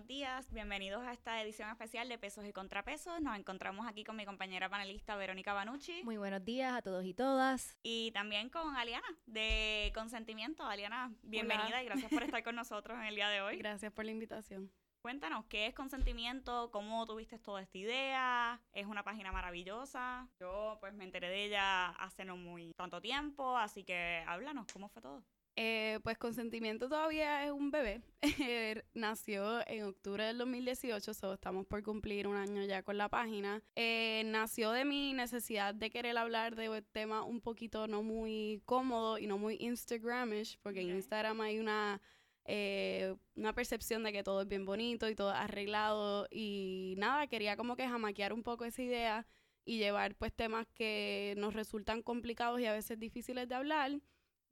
buenos días. Bienvenidos a esta edición especial de Pesos y Contrapesos. Nos encontramos aquí con mi compañera panelista Verónica Banucci. Muy buenos días a todos y todas. Y también con Aliana de Consentimiento. Aliana, bienvenida y gracias por estar con nosotros en el día de hoy. Gracias por la invitación. Cuéntanos, ¿qué es consentimiento? ¿Cómo tuviste toda esta idea? Es una página maravillosa. Yo pues me enteré de ella hace no muy tanto tiempo, así que háblanos, ¿cómo fue todo? Eh, pues Consentimiento todavía es un bebé. Eh, nació en octubre del 2018, so estamos por cumplir un año ya con la página. Eh, nació de mi necesidad de querer hablar de temas un poquito no muy cómodo y no muy Instagramish, porque en Instagram hay una eh, una percepción de que todo es bien bonito y todo arreglado y nada, quería como que jamaquear un poco esa idea y llevar pues temas que nos resultan complicados y a veces difíciles de hablar,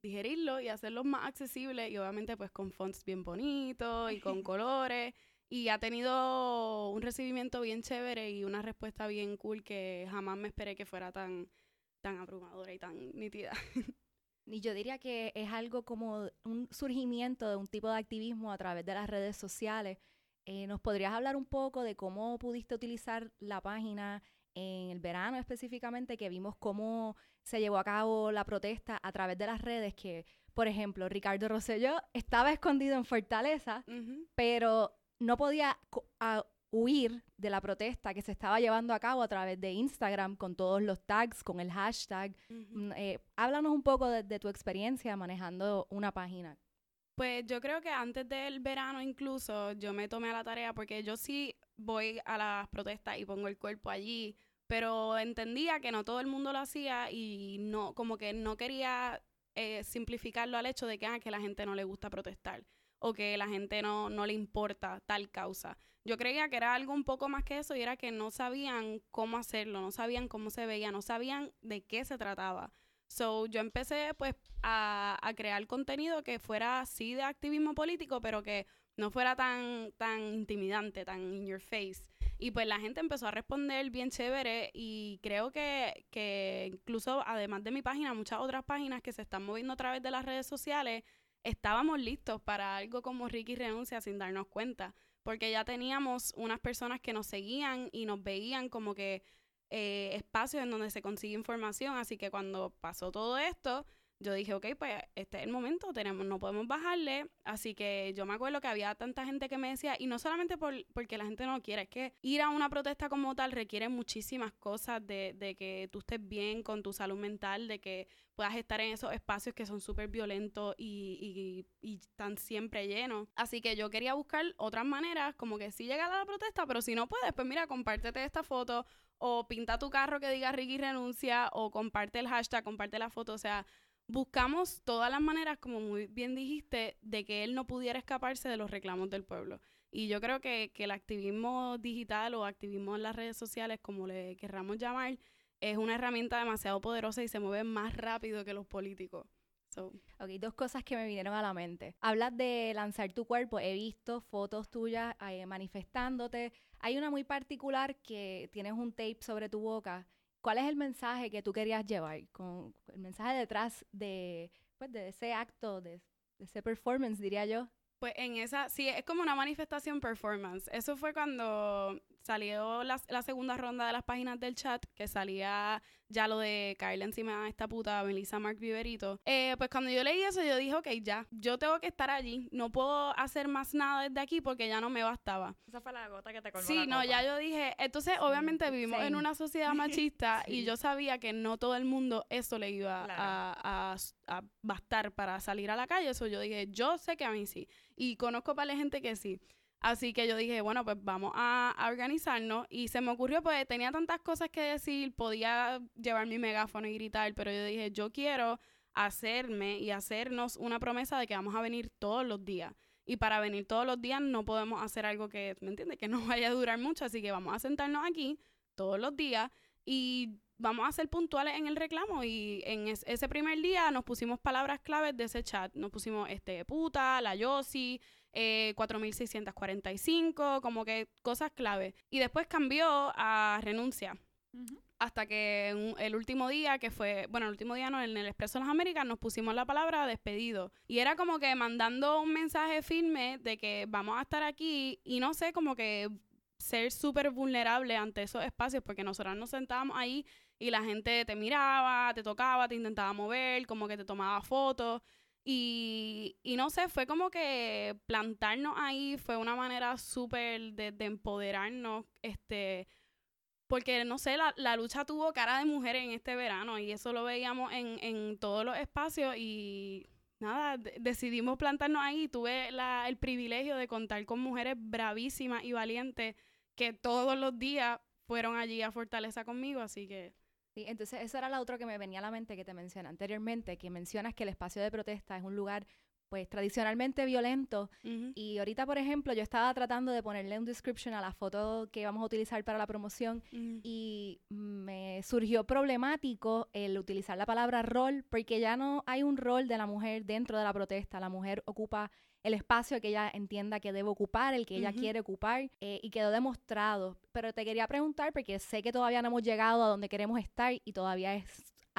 digerirlo y hacerlos más accesibles y obviamente pues con fonts bien bonitos y con colores y ha tenido un recibimiento bien chévere y una respuesta bien cool que jamás me esperé que fuera tan tan abrumadora y tan nítida. Y yo diría que es algo como un surgimiento de un tipo de activismo a través de las redes sociales. Eh, ¿Nos podrías hablar un poco de cómo pudiste utilizar la página en el verano específicamente, que vimos cómo se llevó a cabo la protesta a través de las redes, que, por ejemplo, Ricardo Rosselló estaba escondido en Fortaleza, pero no podía huir de la protesta que se estaba llevando a cabo a través de Instagram con todos los tags, con el hashtag. Eh, háblanos un poco de, tu experiencia manejando una página. Pues yo creo que antes del verano incluso yo me tomé a la tarea porque yo sí voy a las protestas y pongo el cuerpo allí, pero entendía que no todo el mundo lo hacía y no como que no quería eh, simplificarlo al hecho de que, ah, que la gente no le gusta protestar o que la gente no, no le importa tal causa. Yo creía que era algo un poco más que eso y era que no sabían cómo hacerlo, no sabían cómo se veía, no sabían de qué se trataba. So, yo empecé pues a, a crear contenido que fuera así de activismo político, pero que no fuera tan, tan intimidante, tan in your face. Y pues la gente empezó a responder bien chévere y creo que, que incluso además de mi página, muchas otras páginas que se están moviendo a través de las redes sociales estábamos listos para algo como Ricky Renuncia sin darnos cuenta, porque ya teníamos unas personas que nos seguían y nos veían como que eh, espacios en donde se consigue información, así que cuando pasó todo esto, yo dije, ok, pues este es el momento, tenemos, no podemos bajarle. Así que yo me acuerdo que había tanta gente que me decía, y no solamente por, porque la gente no quiere, es que ir a una protesta como tal requiere muchísimas cosas de, que tú estés bien con tu salud mental, de que puedas estar en esos espacios que son súper violentos y, y, y, están siempre llenos. Así que yo quería buscar otras maneras, como que sí llegar a la protesta, pero si no puedes, pues mira, compártete esta foto o pinta tu carro que diga Ricky renuncia o comparte el hashtag, comparte la foto, o sea buscamos todas las maneras, como muy bien dijiste, de que él no pudiera escaparse de los reclamos del pueblo. Y yo creo que, el activismo digital o activismo en las redes sociales, como le querramos llamar, es una herramienta demasiado poderosa y se mueve más rápido que los políticos. Ok, dos cosas que me vinieron a la mente. Hablas de lanzar tu cuerpo. He visto fotos tuyas eh, manifestándote. Hay una muy particular que tienes un tape sobre tu boca ¿Cuál es el mensaje que tú querías llevar? Con el mensaje detrás de, pues, de ese acto, de, de ese performance, diría yo. Pues en esa, sí, es como una manifestación performance. Eso fue cuando salió la, la, segunda ronda de las páginas del chat, que salía ya lo de caerle encima a esta puta Melissa Mark Viverito. Eh, pues cuando yo leí eso, yo dije, ok, ya, yo tengo que estar allí. No puedo hacer más nada desde aquí porque ya no me bastaba. Esa fue la gota que te colmó Sí, no, ya yo dije, entonces obviamente vivimos en una sociedad machista y yo sabía que no todo el mundo eso le iba a, a, bastar para salir a la calle. Eso yo dije, yo sé que a mí sí. Y conozco para la gente que sí. Así que yo dije, bueno, pues vamos a, organizarnos. Y se me ocurrió, pues tenía tantas cosas que decir, podía llevar mi megáfono y gritar, pero yo dije, yo quiero hacerme y hacernos una promesa de que vamos a venir todos los días. Y para venir todos los días no podemos hacer algo que, ¿me entiendes? Que no vaya a durar mucho. Así que vamos a sentarnos aquí todos los días y vamos a ser puntuales en el reclamo. Y en ese primer día nos pusimos palabras claves de ese chat. Nos pusimos este puta, la Yossi, eh, 4645, como que cosas clave. Y después cambió a renuncia. hasta que el último día, que fue, bueno, el último día no, en el Expreso de las Américas, nos pusimos la palabra despedido. Y era como que mandando un mensaje firme de que vamos a estar aquí y no sé, como que ser súper vulnerable ante esos espacios, porque nosotras nos sentábamos ahí y la gente te miraba, te tocaba, te intentaba mover, como que te tomaba fotos. Y, no sé, fue como que plantarnos ahí fue una manera súper de, de empoderarnos, este, porque no sé, la, la lucha tuvo cara de mujer en este verano y eso lo veíamos en, en todos los espacios y nada, de- decidimos plantarnos ahí. Tuve la, el privilegio de contar con mujeres bravísimas y valientes que todos los días fueron allí a Fortaleza conmigo, así que... Sí, entonces eso era lo otro que me venía a la mente que te mencioné anteriormente, que mencionas que el espacio de protesta es un lugar pues tradicionalmente violento ujú. y ahorita por ejemplo yo estaba tratando de ponerle un description a la foto que vamos a utilizar para la promoción y me surgió problemático el utilizar la palabra rol porque ya no hay un rol de la mujer dentro de la protesta. La mujer ocupa el espacio que ella entienda que debe ocupar, el que ella quiere ocupar eh, y quedó demostrado. Pero te quería preguntar porque sé que todavía no hemos llegado a donde queremos estar y todavía es,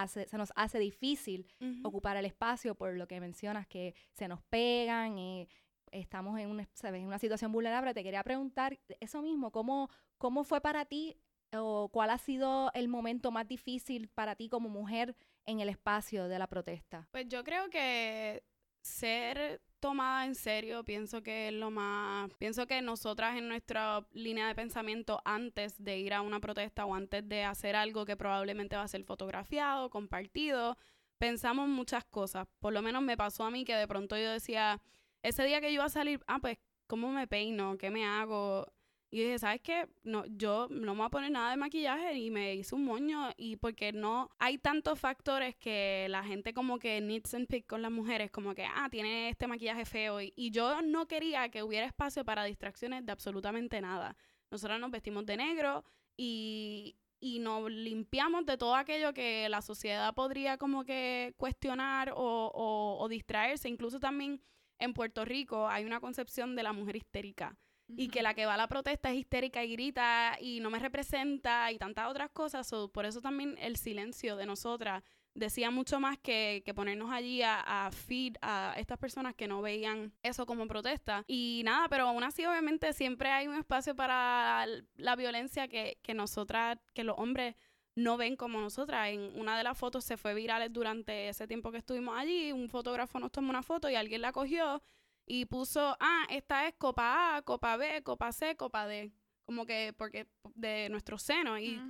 hace- se nos hace difícil ocupar el espacio por lo que mencionas que se nos pegan y estamos en una, ¿sabes? en una situación vulnerable. Te quería preguntar eso mismo, ¿cómo, cómo fue para ti o cuál ha sido el momento más difícil para ti como mujer en el espacio de la protesta? Pues yo creo que ser tomada en serio, pienso que es lo más, pienso que nosotras en nuestra línea de pensamiento antes de ir a una protesta o antes de hacer algo que probablemente va a ser fotografiado, compartido, pensamos muchas cosas. Por lo menos me pasó a mí que de pronto yo decía, ese día que yo iba a salir, ah, pues, ¿cómo me peino? ¿Qué me hago? Y dije, ¿sabes qué? No, yo no me voy a poner nada de maquillaje y me hice un moño y porque no hay tantos factores que la gente como que needs and pick con las mujeres, como que, ah, tiene este maquillaje feo y, y yo no quería que hubiera espacio para distracciones de absolutamente nada. Nosotros nos vestimos de negro y, y nos limpiamos de todo aquello que la sociedad podría como que cuestionar o, o, o distraerse. Incluso también en Puerto Rico hay una concepción de la mujer histérica y que la que va a la protesta es histérica y grita y no me representa y tantas otras cosas. So, por eso también el silencio de nosotras decía mucho más que, que ponernos allí a, a feed a estas personas que no veían eso como protesta. Y nada, pero aún así obviamente siempre hay un espacio para la violencia que, que nosotras, que los hombres no ven como nosotras. En una de las fotos se fue virales durante ese tiempo que estuvimos allí. Un fotógrafo nos tomó una foto y alguien la cogió y puso, ah, esta es copa A, copa B, copa C, copa D. Como que, porque de nuestro seno. Y,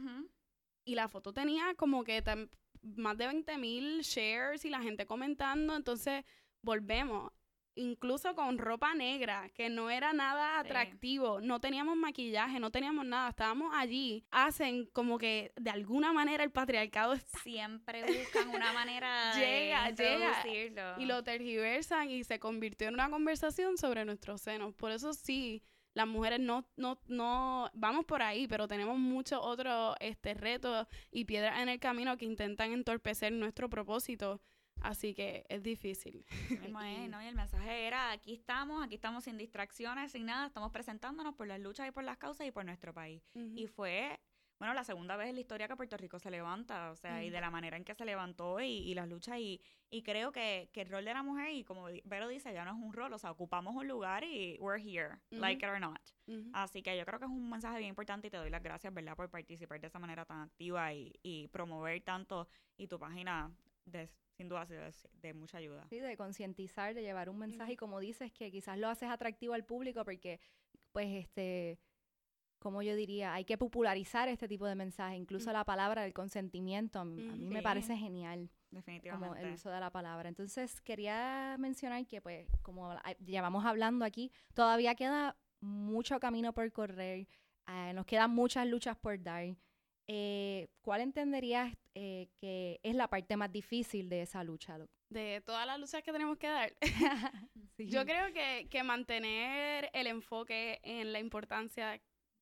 y la foto tenía como que más de 20 mil shares y la gente comentando. Entonces, volvemos. Incluso con ropa negra, que no era nada Sí. atractivo, no teníamos maquillaje, no teníamos nada, estábamos allí. Hacen como que de alguna manera el patriarcado está Siempre buscan una manera Llega, de llega. y lo tergiversan y se convirtió en una conversación sobre nuestros senos. Por eso sí, las mujeres no, no, no vamos por ahí, pero tenemos muchos otros este, retos y piedras en el camino que intentan entorpecer nuestro propósito. Así que es difícil. Así mismo es, ¿no? Y el mensaje era, aquí estamos, aquí estamos sin distracciones, sin nada, estamos presentándonos por las luchas y por las causas y por nuestro país. Y fue, bueno, la segunda vez en la historia que Puerto Rico se levanta, o sea, y de la manera en que se levantó y, y las luchas, y, y creo que, que el rol de la mujer, y como Vero dice, ya no es un rol, o sea, ocupamos un lugar y we're here, like it or not. Así que yo creo que es un mensaje bien importante y te doy las gracias, ¿verdad?, por participar de esa manera tan activa y, y promover tanto, y tu página, de, sin duda, ha sido de, mucha ayuda. Sí, de concientizar, de llevar un mensaje y como dices que quizás lo haces atractivo al público porque pues este como yo diría, hay que popularizar este tipo de mensaje, incluso Ujú. la palabra del consentimiento, a mí a mí me Sí. parece genial como Definitivamente. el uso de la palabra. Entonces, quería mencionar que pues como ah, llevamos hablando aquí, todavía queda mucho camino por correr, eh, nos quedan muchas luchas por dar. Eh, ¿Cuál entenderías eh, que es la parte más difícil de esa lucha? Doc? De todas las luchas que tenemos que dar. Sí. Yo creo que, que mantener el enfoque en la importancia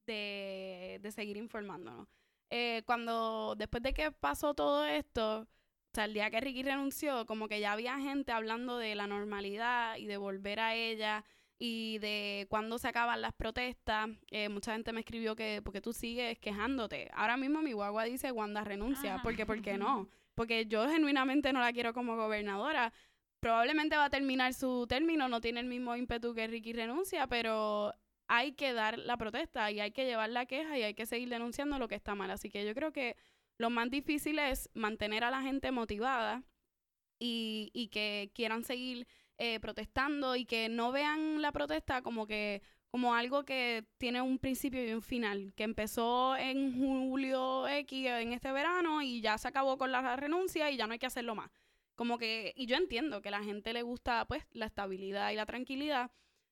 de, de seguir informándonos. Eh, cuando, después de que pasó todo esto, o sea, el día que Ricky renunció, como que ya había gente hablando de la normalidad y de volver a ella y de cuándo se acaban las protestas. Eh, mucha gente me escribió que porque tú sigues quejándote. Ahora mismo mi guagua dice Wanda renuncia, Ah. porque ¿por qué no? Porque yo genuinamente no la quiero como gobernadora. Probablemente va a terminar su término, no tiene el mismo ímpetu que Ricky renuncia, pero hay que dar la protesta y hay que llevar la queja y hay que seguir denunciando lo que está mal. Así que yo creo que lo más difícil es mantener a la gente motivada y, y que quieran seguir eh, protestando y que no vean la protesta como que como algo que tiene un principio y un final, que empezó en julio X en este verano y ya se acabó con la renuncia y ya no hay que hacerlo más. Como que, y yo entiendo que a la gente le gusta pues la estabilidad y la tranquilidad,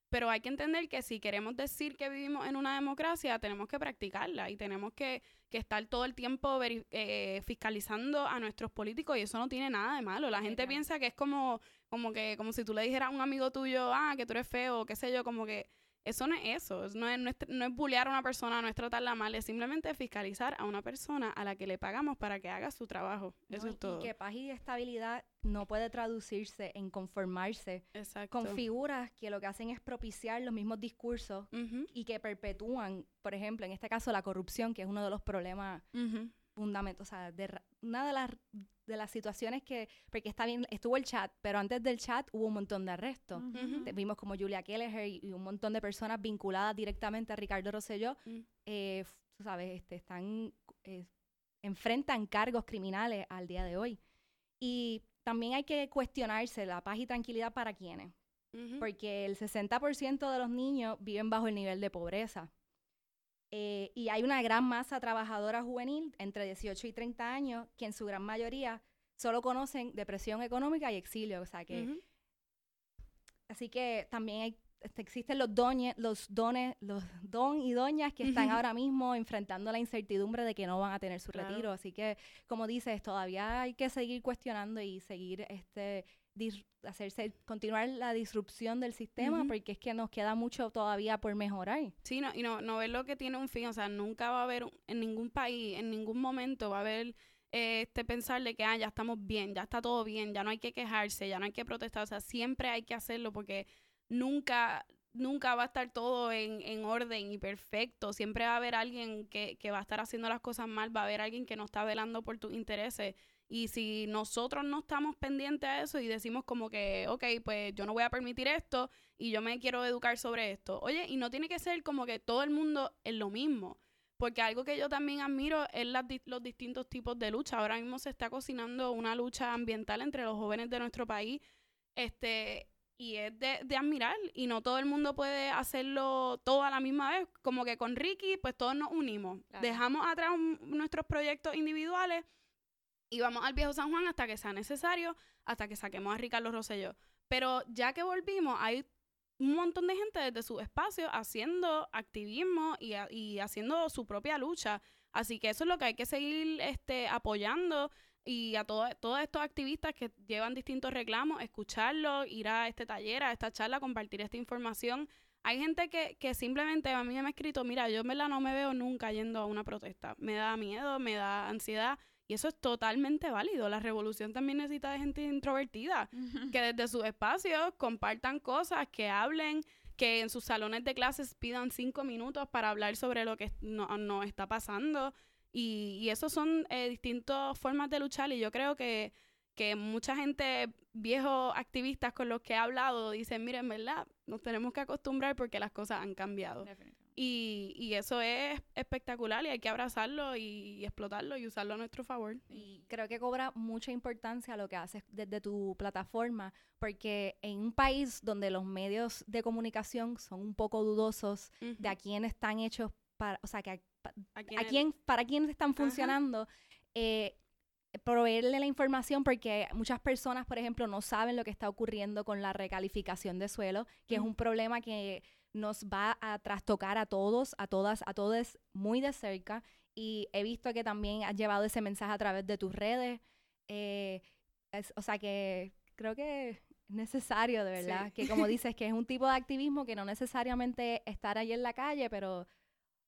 pero hay que entender que si queremos decir que vivimos en una democracia, tenemos que practicarla y tenemos que, que estar todo el tiempo eh, fiscalizando a nuestros políticos y eso no tiene nada de malo. La gente piensa que es como, como que, como si tú le dijeras a un amigo tuyo, ah, que tú eres feo, qué sé yo, como que eso no es eso, es- no es, no es, no es bullear a una persona, no es tratarla mal, es simplemente fiscalizar a una persona a la que le pagamos para que haga su trabajo. Eso ¿no? es Y todo. que paz y estabilidad no puede traducirse en conformarse Exacto. con figuras que lo que hacen es propiciar los mismos discursos Ujú, y que perpetúan, por ejemplo, en este caso la corrupción, que es uno de los problemas ujú. Fundamentales, o sea, de una de las de las situaciones que, porque está bien, estuvo el chat, pero antes del chat hubo un montón de arrestos. Vimos como Julia Kelleher y, y un montón de personas vinculadas directamente a Ricardo Rosselló, Mm. eh, tú sabes, este, están, eh, enfrentan cargos criminales al día de hoy. Y también hay que cuestionarse la paz y tranquilidad para quienes, Ujú. porque el 60% de los niños viven bajo el nivel de pobreza. Eh, y hay una gran masa trabajadora juvenil entre 18 y 30 años que en su gran mayoría solo conocen depresión económica y exilio. O sea que Ujú. Así que también hay- este, existen los, doñe- los dones, los don y doñas que están Ujú. ahora mismo enfrentando la incertidumbre de que no van a tener su Claro. retiro. Así que, como dices, todavía hay que seguir cuestionando y seguir este hacerse continuar la disrupción del sistema porque es que nos queda mucho todavía por mejorar. Sí, no, y no, no ver lo que tiene un fin, o sea, nunca va a haber, en ningún país, en ningún momento va a haber eh, este pensar de que ah, ya estamos bien, ya está todo bien, ya no hay que quejarse, ya no hay que protestar, o sea, siempre hay que hacerlo porque nunca, nunca va a estar todo en, en orden y perfecto, siempre va a haber alguien que, que va a estar haciendo las cosas mal, va a haber alguien que no está velando por tus intereses. Y si nosotros no estamos pendientes a eso y decimos como que, ok, pues yo no voy a permitir esto, y yo me quiero educar sobre esto. Oye, y no tiene que ser como que todo el mundo es lo mismo. Porque algo que yo también admiro es las los distintos tipos de lucha. Ahora mismo se está cocinando una lucha ambiental entre los jóvenes de nuestro país. Este, y es de, de admirar. Y no todo el mundo puede hacerlo todo a la misma vez. Como que con Ricky, pues todos nos unimos. Claro. Dejamos atrás un- nuestros proyectos individuales y vamos al viejo San Juan hasta que sea necesario, hasta que saquemos a Ricardo Rosselló. Pero ya que volvimos, hay un montón de gente desde su espacio haciendo activismo y, y haciendo su propia lucha. Así que eso es lo que hay que seguir este, apoyando y a todo- todos estos activistas que llevan distintos reclamos, escucharlos, ir a este taller, a esta charla, compartir esta información. Hay gente que, que simplemente a mí me ha escrito, mira, yo en verdad no me veo nunca yendo a una protesta. Me da miedo, me da ansiedad. Y eso es totalmente válido. La revolución también necesita de gente introvertida que desde sus espacios compartan cosas, que hablen, que en sus salones de clases pidan cinco minutos para hablar sobre lo que nos no está pasando. Y, y eso son eh, distintas formas de luchar y yo creo que, que mucha gente, viejos activistas con los que he hablado, dicen, miren, ¿verdad? Nos tenemos que acostumbrar porque las cosas han cambiado. Definitivamente. Y, y eso es espectacular y hay que abrazarlo y, y explotarlo y usarlo a nuestro favor. Y creo que cobra mucha importancia lo que haces desde tu plataforma, porque en un país donde los medios de comunicación son un poco dudosos de a quién están hechos para, o sea, que a, pa- ¿A a quién- quién, para quién están funcionando, eh, proveerle la información porque muchas personas, por ejemplo, no saben lo que está ocurriendo con la recalificación de suelo, que es Ujú. un problema que nos va a trastocar a todos, a todas, a todos muy de cerca. Y he visto que también has llevado ese mensaje a través de tus redes. eh, es- o sea que creo que es necesario, de Sí. verdad, que como dices, que es un tipo de activismo que no necesariamente estar ahí en la calle, pero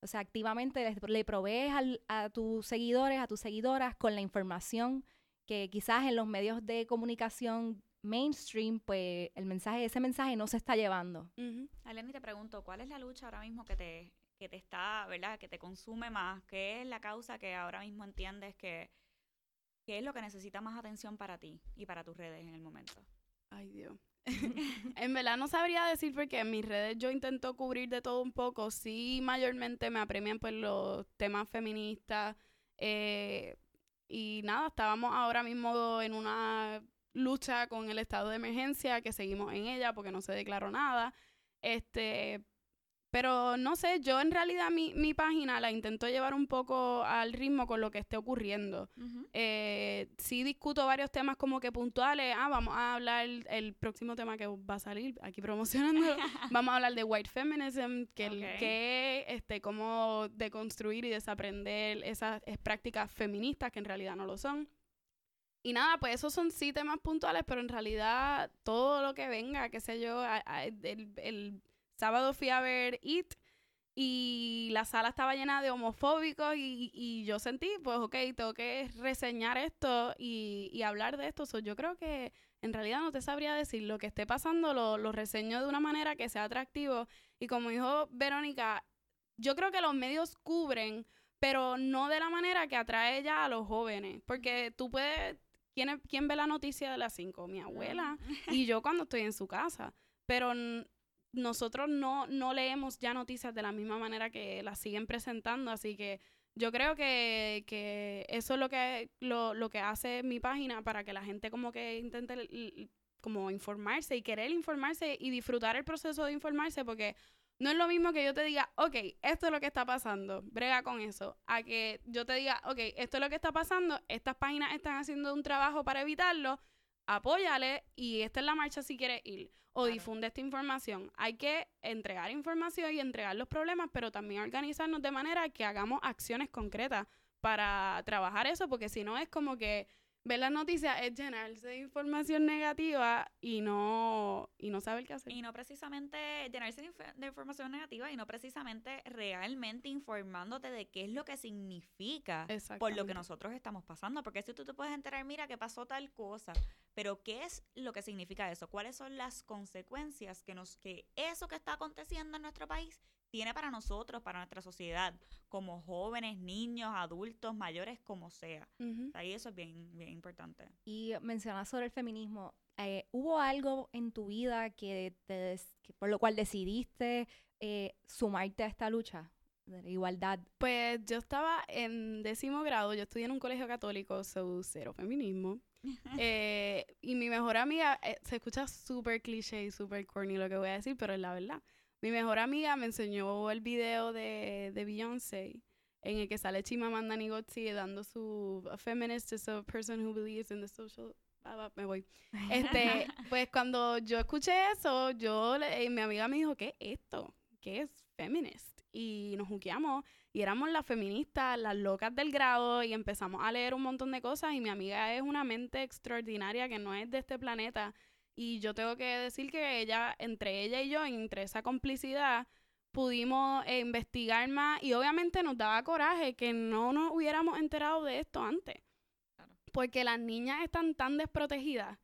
o sea, activamente le, le provees al- a tus seguidores, a tus seguidoras con la información que quizás en los medios de comunicación mainstream, pues el mensaje, ese mensaje no se está llevando. Uh te pregunto, ¿cuál es la lucha ahora mismo que te, que te está, ¿verdad? Que te consume más. ¿Qué es la causa que ahora mismo entiendes que, es lo que necesita más atención para ti y para tus redes en el momento? Ay, Dios. en verdad no sabría decir porque en mis redes yo intento cubrir de todo un poco. Sí, mayormente me apremian pues los temas feministas. Eh, y nada, estábamos ahora mismo en una lucha con el estado de emergencia, que seguimos en ella porque no se declaró nada. Este, pero no sé, yo en realidad mi, mi página la intento llevar un poco al ritmo con lo que esté ocurriendo. Eh, sí discuto varios temas como que puntuales. Ah, vamos a hablar el, próximo tema que va a salir aquí promocionando. vamos a hablar de white feminism, que, el, que este, cómo deconstruir y desaprender esas prácticas feministas que en realidad no lo son. Y nada, pues esos son sí temas puntuales, pero en realidad todo lo que venga, qué sé yo, el sábado fui a ver It y la sala estaba llena de homofóbicos y, yo sentí, pues, ok, tengo que reseñar esto y, hablar de esto. yo creo que en realidad no te sabría decir lo que esté pasando, lo, lo reseño de una manera que sea atractivo. Y como dijo Verónica, yo creo que los medios cubren, pero no de la manera que atrae ya a los jóvenes. Porque tú puedes, ¿quién, quién ve la noticia de las 5? Mi abuela y yo cuando estoy en su casa. Pero nosotros no, no leemos ya noticias de la misma manera que las siguen presentando, así que yo creo que, que eso es lo que, lo, lo, que hace mi página para que la gente como que intente como informarse y querer informarse y disfrutar el proceso de informarse porque no es lo mismo que yo te diga, ok, esto es lo que está pasando, brega con eso, a que yo te diga, ok, esto es lo que está pasando, estas páginas están haciendo un trabajo para evitarlo, apóyale y esta es la marcha si quieres ir o difunde esta información. Hay que entregar información y entregar los problemas, pero también organizarnos de manera que hagamos acciones concretas para trabajar eso, porque si no es como que ver las noticias es llenarse de información negativa y no, y no saber qué hacer. Y no precisamente llenarse de, información negativa y no precisamente realmente informándote de qué es lo que significa por lo que nosotros estamos pasando. Porque si tú te puedes enterar, mira que pasó tal cosa, pero ¿qué es lo que significa eso? ¿Cuáles son las consecuencias que, nos, que eso que está aconteciendo en nuestro país tiene para nosotros, para nuestra sociedad, como jóvenes, niños, adultos, mayores, como sea. Ahí eso es bien, bien importante. Y mencionas sobre el feminismo. Eh, ¿Hubo algo en tu vida que, te por lo cual decidiste eh, sumarte a esta lucha de la igualdad? Pues yo estaba en décimo grado, yo estudié en un colegio católico, so cero feminismo. Eh, y mi mejor amiga, se escucha súper cliché y súper corny lo que voy a decir, pero es la verdad. Mi mejor amiga me enseñó el video de, de Beyoncé en el que sale Chimamanda Ngozi dando su a feminist is a person who believes in the social me voy. Este, pues cuando yo escuché eso, yo eh, mi amiga me dijo, "¿Qué es esto? ¿Qué es feminist?" Y nos juqueamos y éramos las feministas, las locas del grado y empezamos a leer un montón de cosas y mi amiga es una mente extraordinaria que no es de este planeta y yo tengo que decir que ella, entre ella y yo, entre esa complicidad, pudimos eh, investigar más y obviamente nos daba coraje que no nos hubiéramos enterado de esto antes. Porque las niñas están tan desprotegidas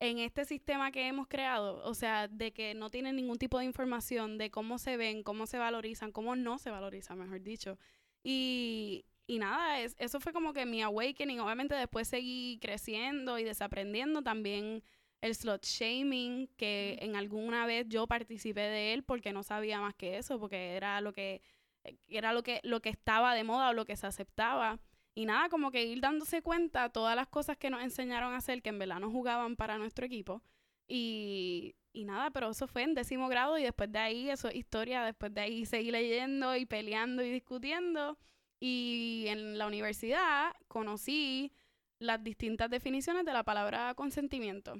en este sistema que hemos creado, o sea, de que no tienen ningún tipo de información de cómo se ven, cómo se valorizan, cómo no se valorizan, mejor dicho. Y, y nada, es, eso fue como que mi awakening. Obviamente después seguí creciendo y desaprendiendo también el slot shaming, que en alguna vez yo participé de él porque no sabía más que eso, porque era lo que eh, era lo que lo que estaba de moda o lo que se aceptaba. Y nada, como que ir dándose cuenta todas las cosas que nos enseñaron a hacer que en verdad no jugaban para nuestro equipo. Y, y nada, pero eso fue en décimo grado y después de ahí, eso es historia, después de ahí seguí leyendo y peleando y discutiendo. Y en la universidad conocí las distintas definiciones de la palabra consentimiento.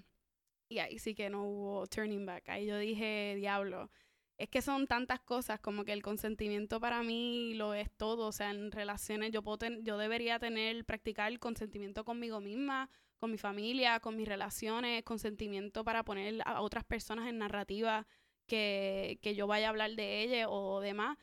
Y ahí sí que no hubo turning back. Ahí yo dije, diablo, es que son tantas cosas como que el consentimiento para mí lo es todo. O sea, en relaciones yo, puedo yo debería tener, practicar el consentimiento conmigo misma, con mi familia, con mis relaciones, consentimiento para poner a otras personas en narrativa que, que yo vaya a hablar de ellas o demás.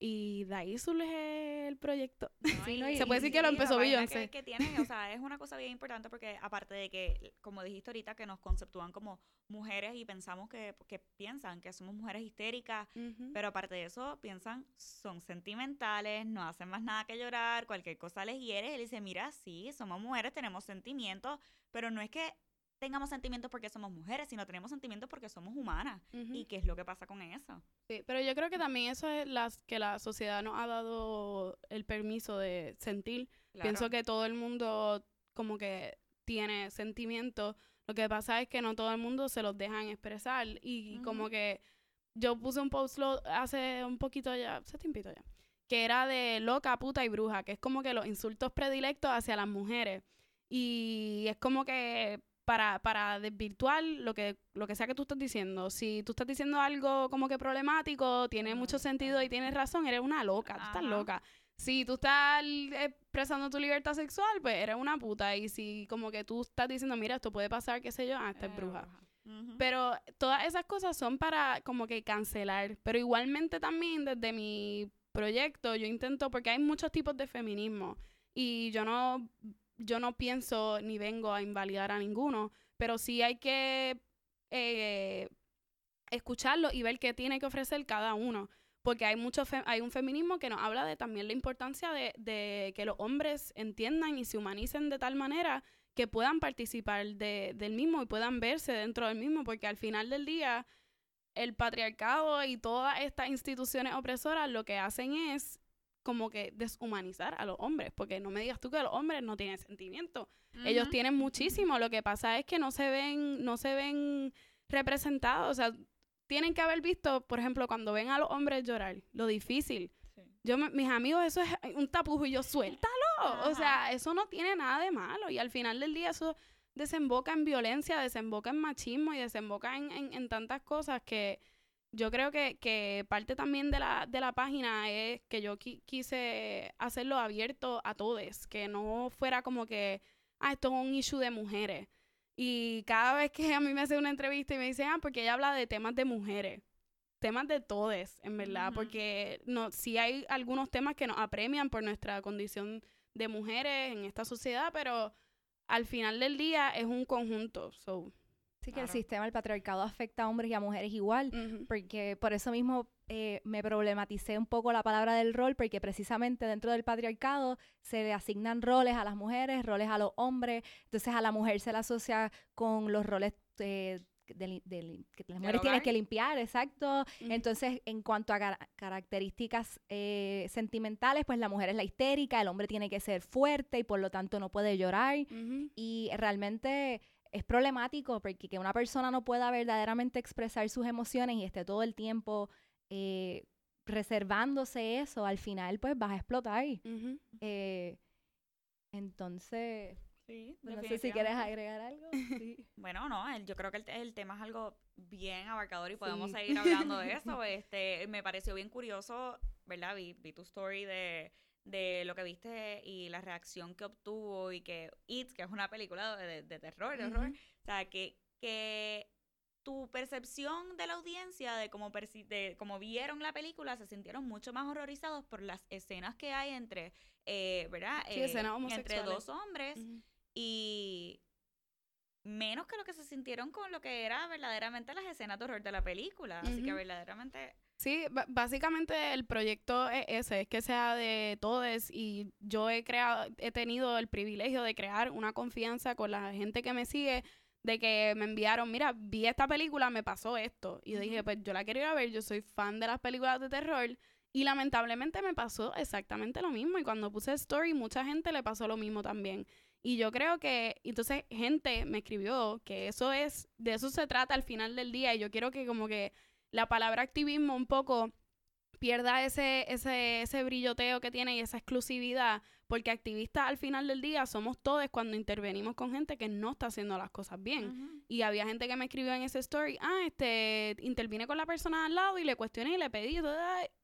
Y de ahí surge el proyecto. Sí, Se puede decir que lo empezó Beyoncé. Que, que tiene, o sea, es una cosa bien importante porque aparte de que, como dijiste ahorita, que nos conceptúan como mujeres y pensamos que, que piensan que somos mujeres histéricas, pero aparte de eso, piensan, son sentimentales, no hacen más nada que llorar, cualquier cosa les hiere. Él dice, mira, sí, somos mujeres, tenemos sentimientos, pero no es que tengamos sentimientos porque somos mujeres, sino tenemos sentimientos porque somos humanas. ¿Y qué es lo que pasa con eso? Sí, pero yo creo que también eso es las que la sociedad nos ha dado el permiso de sentir. Pienso que todo el mundo como que tiene sentimientos. Lo que pasa es que no todo el mundo se los dejan expresar. Y como que yo puse un post hace un poquito ya, hace tiempito ya, que era de loca, puta y bruja, que es como que los insultos predilectos hacia las mujeres. Y es como que para, para desvirtuar lo que, lo que sea que tú estás diciendo. Si tú estás diciendo algo como que problemático, tiene mucho sentido y tienes razón, eres una loca, tú estás loca. Si tú estás expresando tu libertad sexual, pues eres una puta. Y si como que tú estás diciendo, mira, esto puede pasar, qué sé yo, ah, esta es bruja. Pero todas esas cosas son para como que cancelar. Pero igualmente también desde mi proyecto yo intento, porque hay muchos tipos de feminismo. Y yo no yo no pienso ni vengo a invalidar a ninguno, pero sí hay que eh, escucharlo y ver qué tiene que ofrecer cada uno. Porque hay mucho hay un feminismo que nos habla de también la importancia de, que los hombres entiendan y se humanicen de tal manera que puedan participar de, del mismo y puedan verse dentro del mismo, porque al final del día el patriarcado y todas estas instituciones opresoras lo que hacen es como que deshumanizar a los hombres, porque no me digas tú que los hombres no tienen sentimientos. Ellos tienen muchísimo, lo que pasa es que no se ven, no se ven representados, o sea, tienen que haber visto, por ejemplo, cuando ven a los hombres llorar, lo difícil. Yo, mis amigos, eso es un tapujo y yo, suéltalo. O sea, eso no tiene nada de malo. Y al final del día eso desemboca en violencia, desemboca en machismo y desemboca en, en tantas cosas que, yo creo que, que, parte también de la, de la página es que yo quise hacerlo abierto a todos, que no fuera como que, ah, esto es un issue de mujeres. Y cada vez que a mí me hace una entrevista y me dicen, ah, porque ella habla de temas de mujeres, temas de todos, en verdad, porque no, sí hay algunos temas que nos apremian por nuestra condición de mujeres en esta sociedad, pero al final del día es un conjunto. So, Sí, que el sistema, el patriarcado afecta a hombres y a mujeres igual, porque por eso mismo eh, me problematicé un poco la palabra del rol, porque precisamente dentro del patriarcado se le asignan roles a las mujeres, roles a los hombres, entonces a la mujer se le asocia con los roles eh, de, que las mujeres tienen que limpiar, exacto. Entonces, en cuanto a características eh, sentimentales, pues la mujer es la histérica, el hombre tiene que ser fuerte y por lo tanto no puede llorar. Y realmente es problemático porque que una persona no pueda verdaderamente expresar sus emociones y esté todo el tiempo eh, reservándose eso, al final pues vas a explotar. Eh, entonces, no sé si quieres agregar algo. bueno, no, yo creo que el, tema es algo bien abarcador y podemos seguir hablando de eso. Este, me pareció bien curioso, ¿verdad? Vi, vi tu story de de lo que viste y la reacción que obtuvo y que It, que es una película de, terror, o sea, que, que tu percepción de la audiencia, de cómo, de cómo vieron la película, se sintieron mucho más horrorizados por las escenas que hay entre, eh, ¿verdad? Sí, eh, entre dos hombres y menos que lo que se sintieron con lo que era verdaderamente las escenas de horror de la película. Así que verdaderamente Sí, básicamente el proyecto es ese, es que sea de todos y yo he creado, he tenido el privilegio de crear una confianza con la gente que me sigue, de que me enviaron, mira, vi esta película, me pasó esto. Y yo dije, pues yo la quiero ir a ver, yo soy fan de las películas de terror. Y lamentablemente me pasó exactamente lo mismo. Y cuando puse story, mucha gente le pasó lo mismo también. Y yo creo que, entonces, gente me escribió que eso es, de eso se trata al final del día. Y yo quiero que como que la palabra activismo un poco pierda ese, ese, ese brilloteo que tiene y esa exclusividad, porque activistas al final del día somos todos cuando intervenimos con gente que no está haciendo las cosas bien. Y había gente que me escribió en ese story, ah, este, intervine con la persona al lado y le cuestioné y le pedí,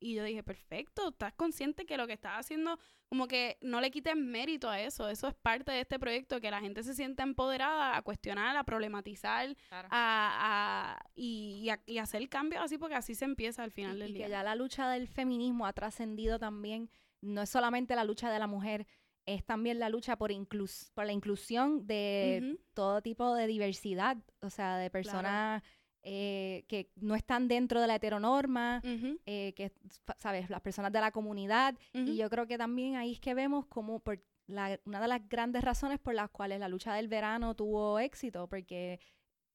y yo dije, perfecto, estás consciente que lo que estás haciendo, como que no le quites mérito a eso, eso es parte de este proyecto, que la gente se sienta empoderada a cuestionar, a problematizar, a, y, y, hacer cambios así, porque así se empieza al final del día. Y que ya la lucha del feminismo ha trascendido también no es solamente la lucha de la mujer, es también la lucha por, inclus por la inclusión de todo tipo de diversidad, o sea, de personas eh, que no están dentro de la heteronorma, eh, que, sabes, las personas de la comunidad. Y yo creo que también ahí es que vemos como por una de las grandes razones por las cuales la lucha del verano tuvo éxito, porque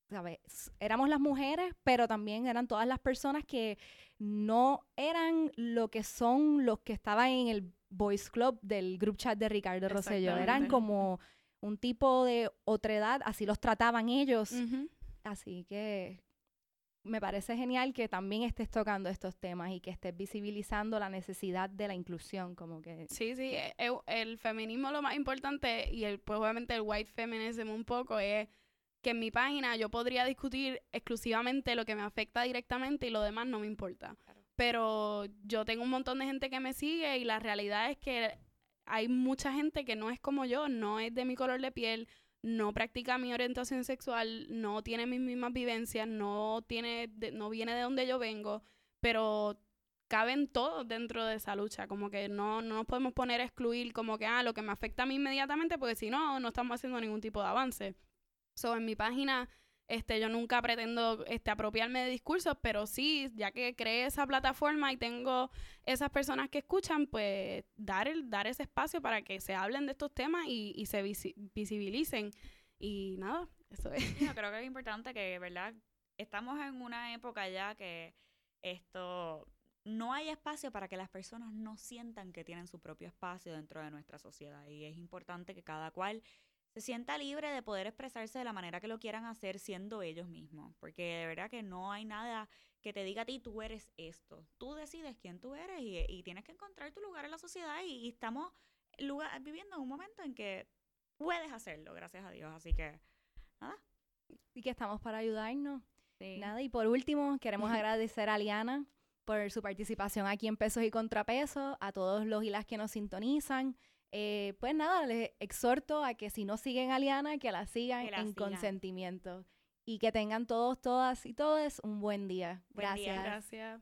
¿sabes? Éramos las mujeres, pero también eran todas las personas que no eran lo que son los que estaban en el Boys Club del group chat de Ricardo Rosselló. Eran como un tipo de otra edad, así los trataban ellos. Así que me parece genial que también estés tocando estos temas y que estés visibilizando la necesidad de la inclusión, como que... Sí, sí, el, el feminismo lo más importante y el, pues obviamente el white feminism un poco es que en mi página yo podría discutir exclusivamente lo que me afecta directamente y lo demás no me importa. Pero yo tengo un montón de gente que me sigue y la realidad es que hay mucha gente que no es como yo, no es de mi color de piel, no practica mi orientación sexual, no tiene mis mismas vivencias, no tiene no viene de donde yo vengo, pero caben todos dentro de esa lucha, como que no, no nos podemos poner a excluir como que ah, lo que me afecta a mí inmediatamente, porque si no, no estamos haciendo ningún tipo de avance. So, en mi página, este, yo nunca pretendo este, apropiarme de discursos, pero sí, ya que creé esa plataforma y tengo esas personas que escuchan, pues dar, el, dar ese espacio para que se hablen de estos temas y, se visibilicen. Y nada, eso es. Yo creo que es importante que, ¿verdad? Estamos en una época ya que esto no hay espacio para que las personas no sientan que tienen su propio espacio dentro de nuestra sociedad y es importante que cada cual se sienta libre de poder expresarse de la manera que lo quieran hacer siendo ellos mismos, porque de verdad que no hay nada que te diga a ti, tú eres esto, tú decides quién tú eres y, tienes que encontrar tu lugar en la sociedad y, estamos viviendo en un momento en que puedes hacerlo, gracias a Dios, así que nada. Y que estamos para ayudarnos. Nada, y por último, queremos agradecer a Liana por su participación aquí en Pesos y Contrapesos, a todos los y las que nos sintonizan. Eh, pues nada, les exhorto a que si no siguen a Liana, que la sigan en consentimiento. Y que tengan todos, todas y todos un buen día. Gracias. Gracias.